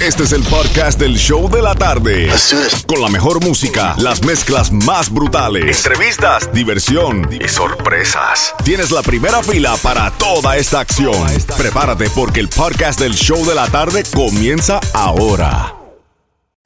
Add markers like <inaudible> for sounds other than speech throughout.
Este es el podcast del show de la tarde. Con la mejor música, las mezclas más brutales, entrevistas, diversión y sorpresas. Tienes la primera fila para toda esta acción. Prepárate porque el podcast del show de la tarde comienza ahora.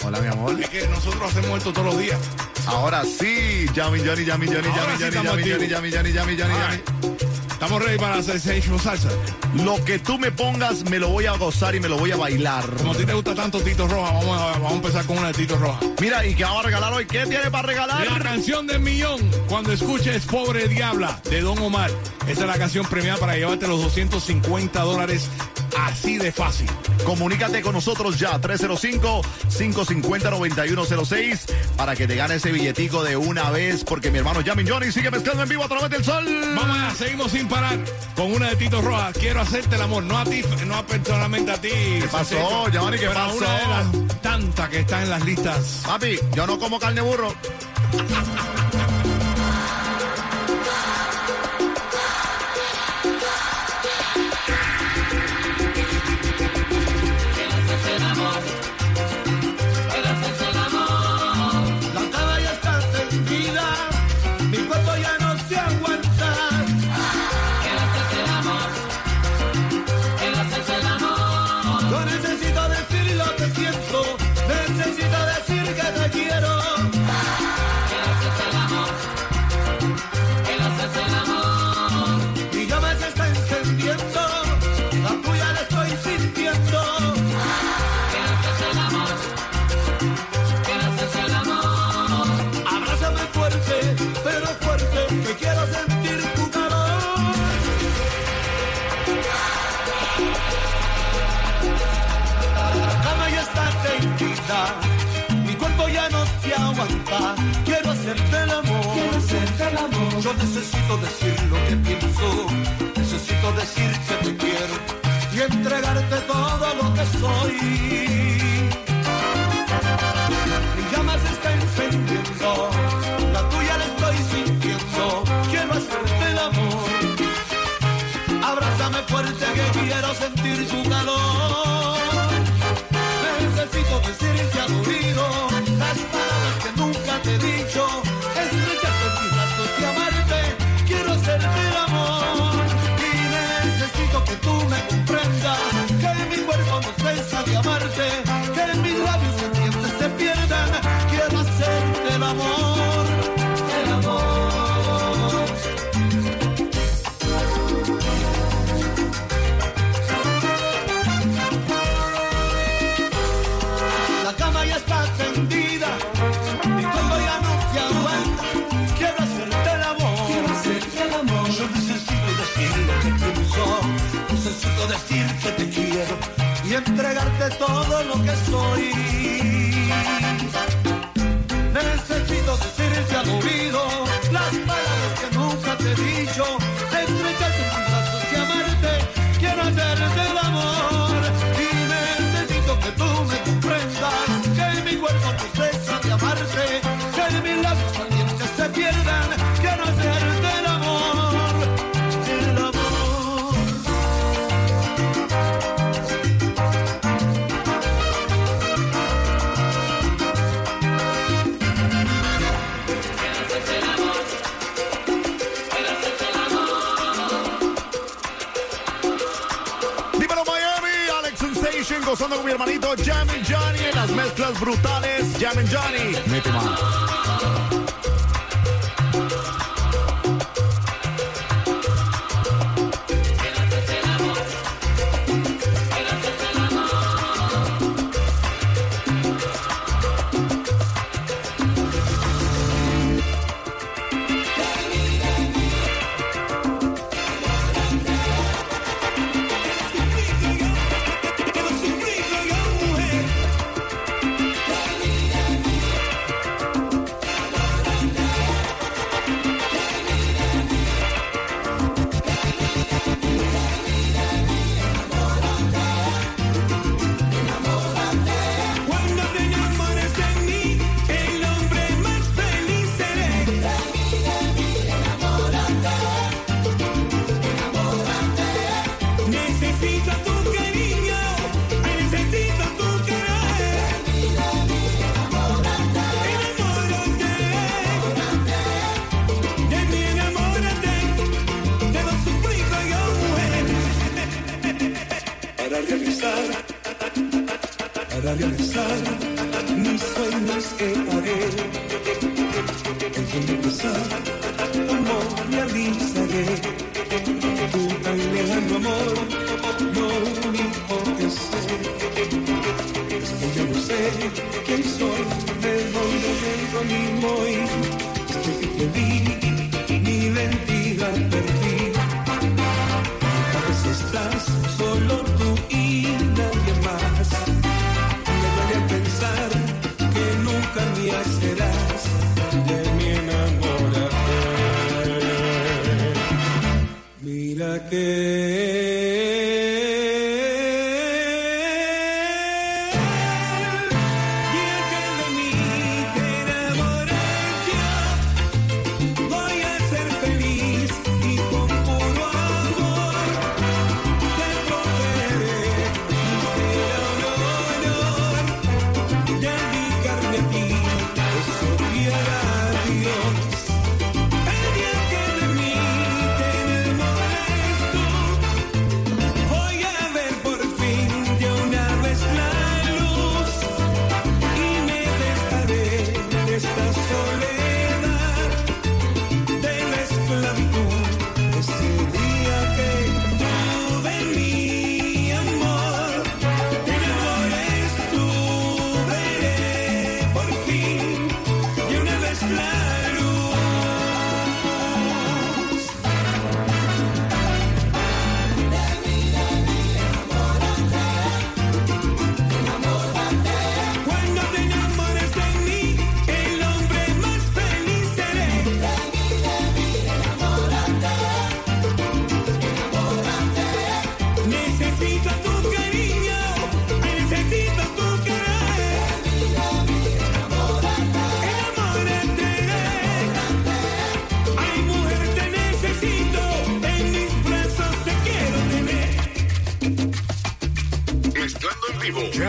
Hola, mi amor. Es que nosotros hacemos esto todos los días. Ahora sí, Yami, Johnny, Yami, Johnny, Yami, Johnny, Yami, Johnny. Yami, Johnny, Yami, Johnny. Yami. Estamos ready para la Sensation Salsa. Lo que tú me pongas, me lo voy a gozar y me lo voy a bailar. Como a ti te gusta tanto Tito Roja, vamos a, vamos a empezar con una de Tito Roja. Mira, ¿y qué vamos a regalar hoy? ¿Qué tiene para regalar? La canción del millón, cuando escuches Pobre Diabla, de Don Omar. Esa es la canción premiada para llevarte los 250 dólares así de fácil. Comunícate con nosotros ya, 305-550-9106, para que te gane ese billetico de una vez, porque mi hermano Yami Johnny sigue mezclando en vivo a través del sol. Vamos allá, seguimos sin parar con una de Tito Roja. Quiero hacerte el amor, no a ti, no a personalmente a ti. ¿Qué pasó, Giovanni? ¿Qué pasó? una de las tantas que están en las listas. Papi, yo no como carne burro. No se aguanta. Quiero hacerte el amor, quiero hacerte el amor. Yo necesito decir lo que pienso, necesito decir que te quiero y entregarte todo lo que soy. Mi llama se está encendiendo, la tuya la estoy sintiendo. Quiero hacerte el amor. Abrázame fuerte que quiero sentir tu calor. Necesito decirte al oído las palabras te he dicho. Estrecharte en entregarte todo lo que soy. Necesito decirte al oído hermanito Johnny en las mezclas brutales. Jammin Johnny. hey, hey.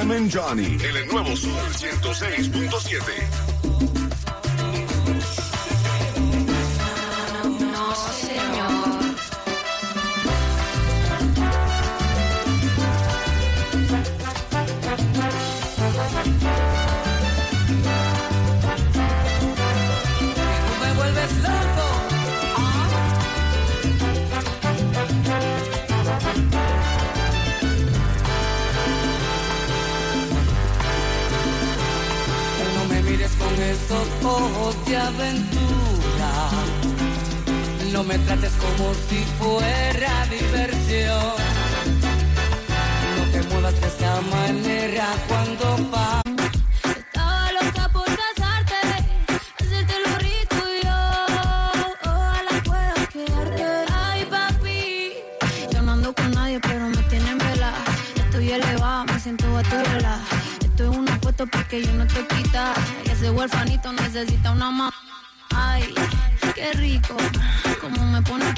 Jam and Johnny el nuevo Sur 106.7. No me trates como si fuera diversión. No te muevas de esa manera cuando va. Estaba loca por casarte, de hacerte lo rico y yo. A las cuerdas que arregla. Yo no ando con nadie, pero me tienen vela. Estoy elevado, me siento guato de la. Esto una cuota porque yo no te quita. Ese huerfanito necesita una mamá. Ay, qué rico, como me pone.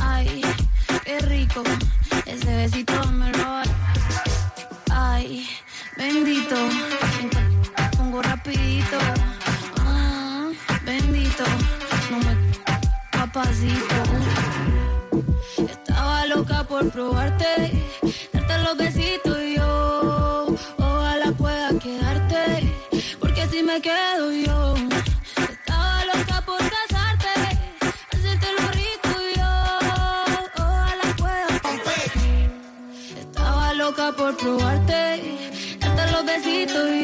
Ay, qué rico, ese besito me lo Ay, bendito, pongo rapidito. Ah, bendito, no me papacito. Estaba loca por probarte probarte, darte los besitos y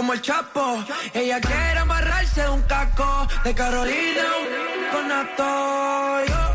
como el Chapo. Ella quiere amarrarse un caco de Carolina con Atoyo.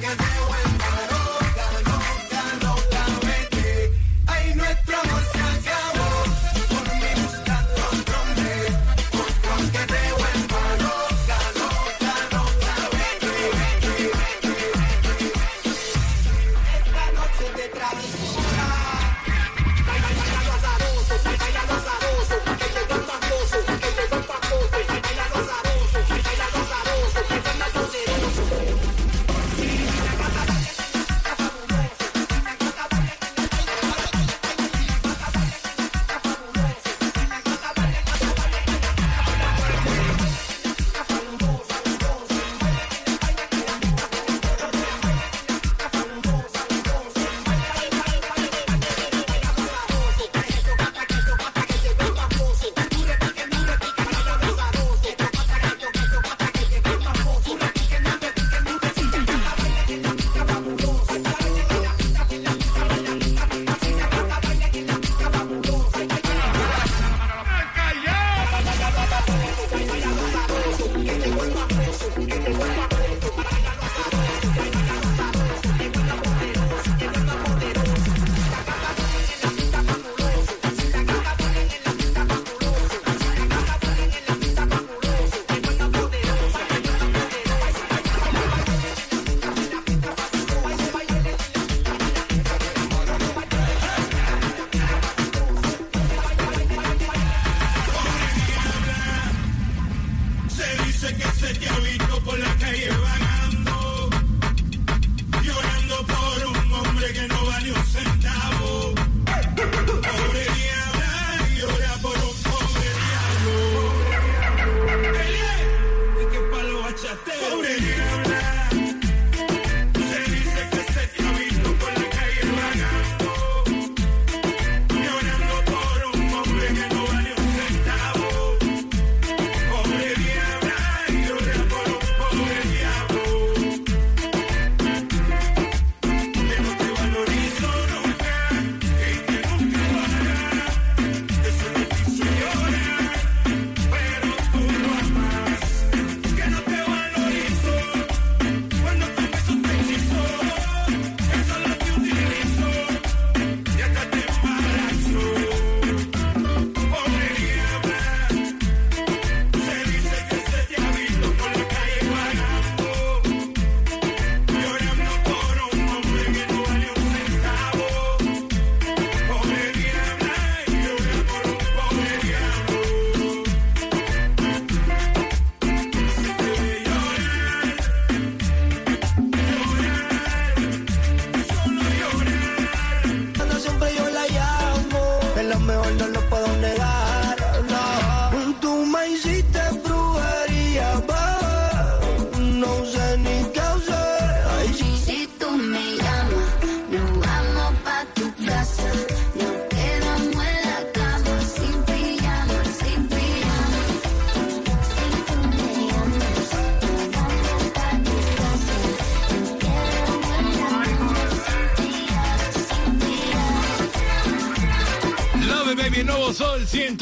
Cause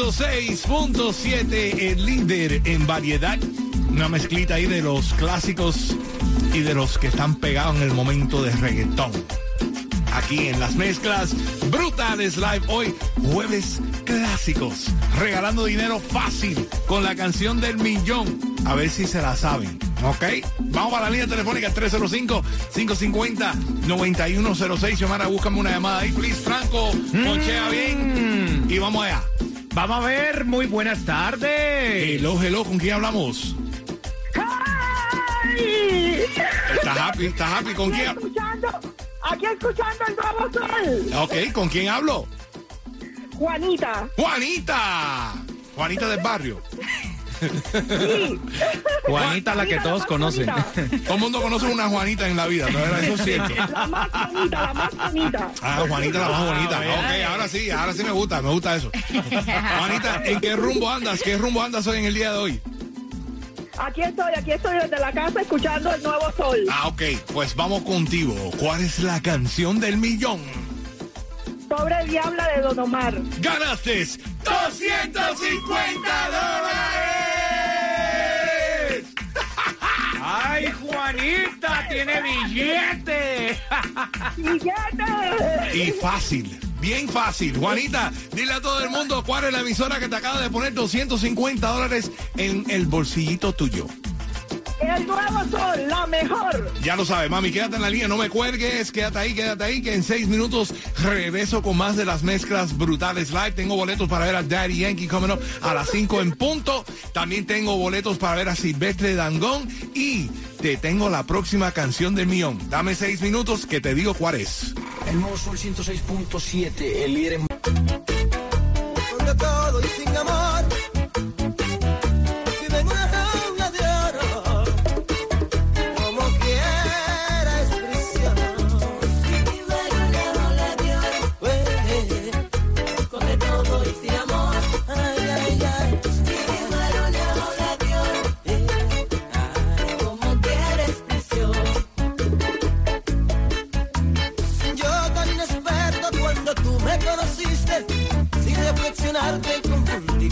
106.7, el líder en variedad. Una mezclita ahí de los clásicos y de los que están pegados en el momento de reggaetón. Aquí en las mezclas brutales live hoy, jueves clásicos. Regalando dinero fácil con la canción del millón. A ver si se la saben. ¿Ok? Vamos para la línea telefónica 305-550-9106. Xiomara, búscame una llamada ahí, please. Franco, conchea bien. Y vamos allá. Vamos a ver, muy buenas tardes. Hello, hello, ¿con quién hablamos? ¿Estás happy? ¿Estás happy? ¿Con quién? escuchando, aquí escuchando el nuevo sol. Ok, ¿con quién hablo? Juanita. Juanita. Juanita del barrio. Juanita, la que todos la conocen. Todo el mundo conoce una Juanita en la vida, ¿no? Eso es cierto. La más bonita, la más bonita. Ah, Juanita la más bonita. Ah, Ok, ahora sí, ahora sí me gusta, me gusta eso. Juanita, ¿en qué rumbo andas? ¿Qué rumbo andas hoy en el día de hoy? Aquí estoy, aquí estoy desde la casa escuchando el nuevo sol. Ah, ok, pues vamos contigo. ¿Cuál es la canción del millón? Pobre diabla de Don Omar. ¡Ganaste 250 dólares! ¡Ay, Juanita! ¡Tiene billete! <laughs> ¡Billete! Y fácil, bien fácil. Juanita, dile a todo el mundo cuál es la emisora que te acaba de poner 250 dólares en el bolsillito tuyo. El nuevo sol, la mejor. Ya lo sabes, mami, quédate en la línea, no me cuelgues, quédate ahí, quédate ahí, que en seis minutos regreso con más de las mezclas brutales live. Tengo boletos para ver a Daddy Yankee coming up a las 5 en punto. También tengo boletos para ver a Silvestre Dangón y te tengo la próxima canción del millón. Dame seis minutos que te digo cuál es. El nuevo Sol 106.7, el líder en todo y sin amor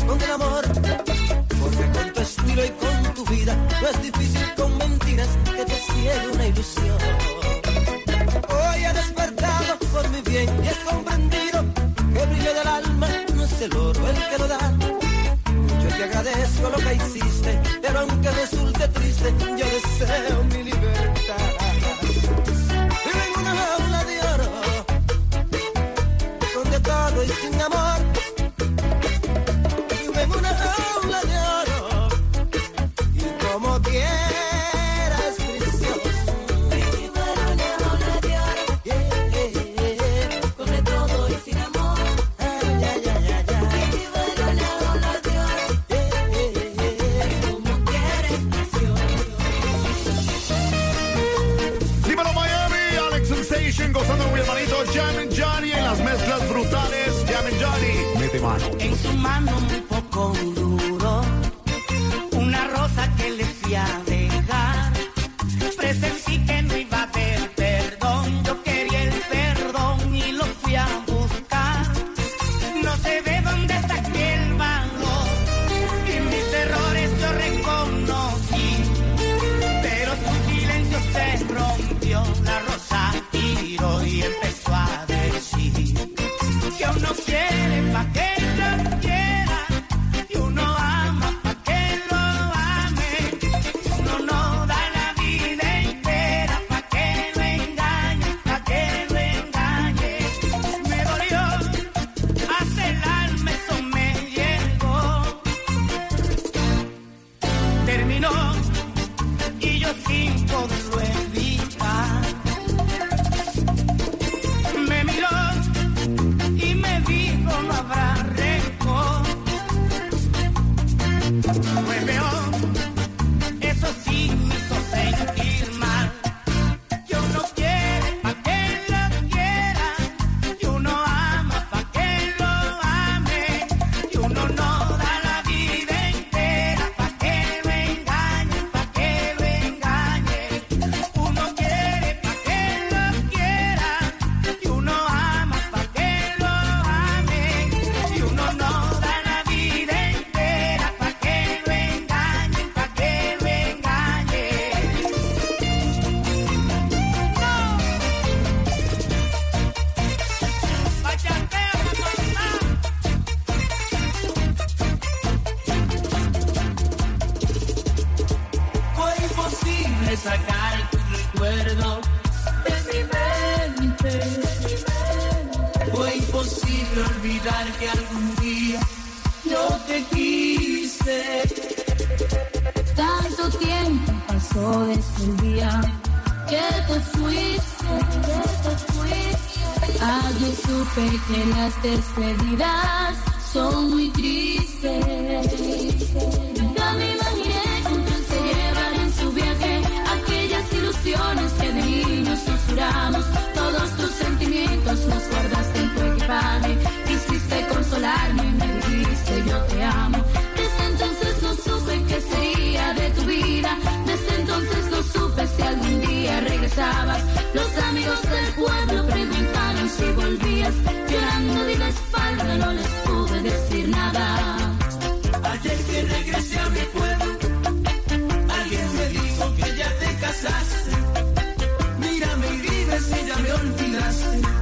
con el amor. Porque con tu estilo y con tu vida no es difícil con mentiras que te ciegue una ilusión. Hoy he despertado por mi bien y he comprendido que el brillo del alma no es el oro el que lo da. Yo te agradezco lo que hiciste, mano. muy poco duro, We be on. Desde el día que te fuiste, que te fuiste. Ayer supe que las despedidas son muy tristes. Ya me imaginé quién se llevan en su viaje aquellas ilusiones que de niños susurramos. Todos tus sentimientos los guardaste en tu equipaje. Quisiste consolarme y me dijiste yo te amo. Desde entonces no supe qué sería de tu vida. Entonces no supe si algún día regresabas. Los amigos del pueblo preguntaron si volvías. Llorando de la espalda no les pude decir nada. Ayer que regresé a mi pueblo, alguien me dijo que ya te casaste. Mírame y dime si ya me olvidaste.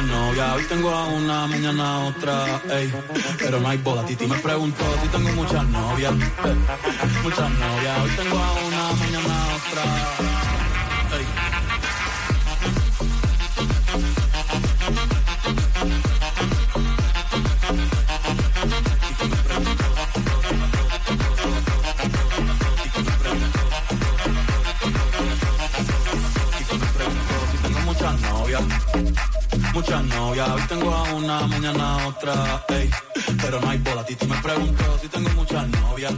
Muchas novias. Hoy tengo a una, mañana otra, ey. Pero no hay boda. Titi me preguntó si tengo muchas novias, eh, muchas novias. Hoy tengo a una, mañana otra, una, mañana otra, ey. Pero no hay bola, Titi me pregunto si tengo muchas novias,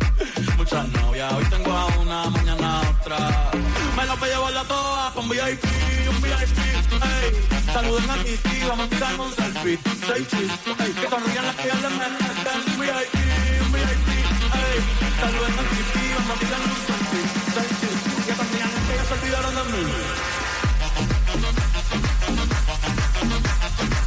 <laughs> muchas novias. Hoy tengo a una, mañana otra. Me la voy a llevarla con VIP, un VIP, ey. Saluden a Titi, vamos a tirar un selfie. Seis chis, ey. Que sonrían las que hablan de un VIP, un VIP, ey. Saluden a Titi, vamos a tirar un selfie. Seis chis, que sonrían las que ya se olvidaron de mí.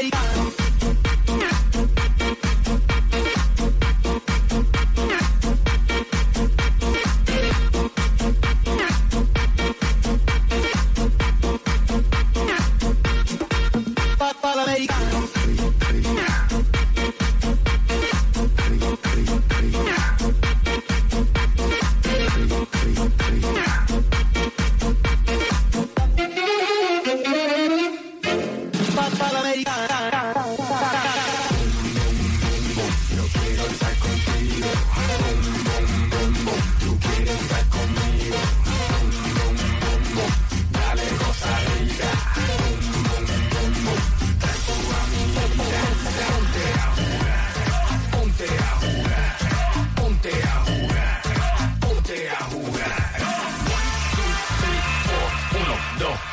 americano.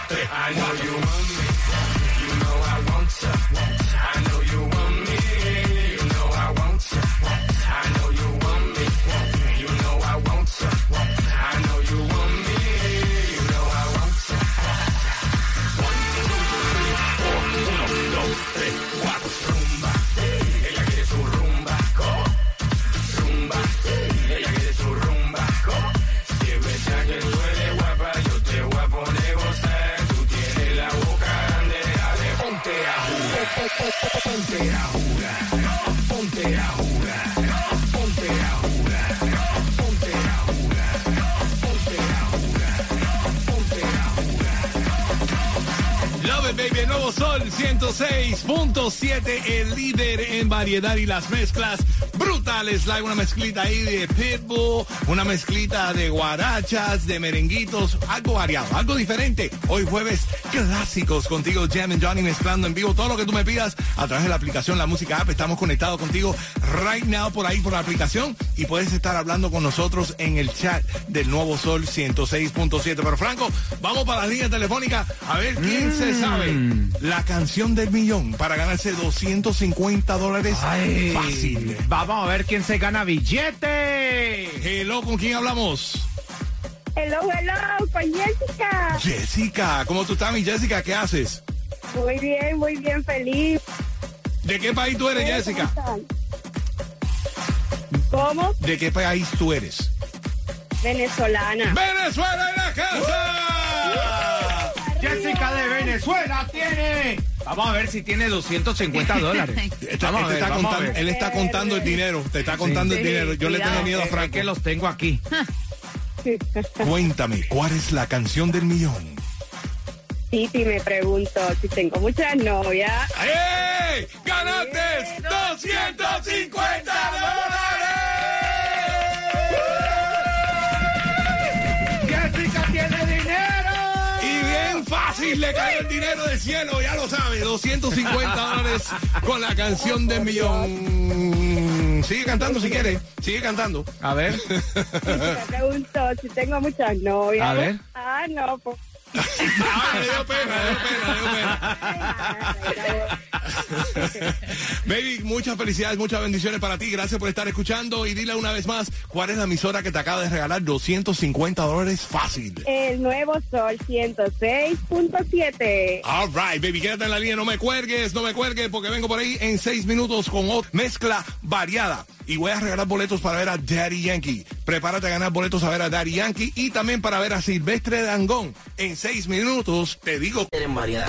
I know you want me, 106.7, el líder en variedad y las mezclas brutales. Live, una mezclita ahí de pitbull, una mezclita de guarachas, de merenguitos, algo variado, algo diferente. Hoy jueves clásicos contigo, Jam and Johnny mezclando en vivo todo lo que tú me pidas a través de la aplicación La Música App. Estamos conectados contigo right now por ahí por la aplicación y puedes estar hablando con nosotros en el chat del nuevo Sol 106.7. Pero Franco, vamos para la línea telefónica a ver quién se sabe la canción del millón para ganarse 250 dólares Ay, fácil. Vamos a ver quién se gana billete. Hello, ¿con quién hablamos? Hello, hello, con Jessica. Jessica, ¿cómo tú estás, mi Jessica? ¿Qué haces? Muy bien, muy bien, feliz. ¿De qué país tú eres, Jessica? ¿Cómo? ¿De qué país tú eres? Venezolana. ¡Venezuela en la casa! Jessica de Venezuela tiene Vamos a ver si tiene 250 <laughs> dólares. Está- Vamos a él, ver, está vamos a contando, ver. él está contando el dinero. Te está contando el Sí. dinero. Yo le tengo miedo a es Franco. que los tengo aquí. <laughs> Cuéntame, ¿cuál es la canción del millón? Titi me pregunto si tengo muchas novias. ¡Ey! ¡Ganaste 250 ¡Jessica le cayó el dinero del cielo, ya lo sabe, 250 dólares con la canción del millón. Sigue cantando si quiere, sigue cantando. A ver. <laughs> Me pregunto si tengo muchas novias. A ver. Ah, no, pues. <laughs> Ah, le dio pena, le dio pena, le dio pena. <laughs> Baby, muchas felicidades, muchas bendiciones para ti. Gracias por estar escuchando. Y dile una vez más, ¿cuál es la emisora que te acaba de regalar 250 dólares fácil? El nuevo sol 106.7. All right, baby, quédate en la línea, no me cuelgues, no me cuelgues, porque vengo por ahí en seis minutos con otra mezcla variada. Y voy a regalar boletos para ver a Daddy Yankee. Prepárate a ganar boletos a ver a Daddy Yankee y también para ver a Silvestre Dangón. En seis minutos, te digo. En variedad.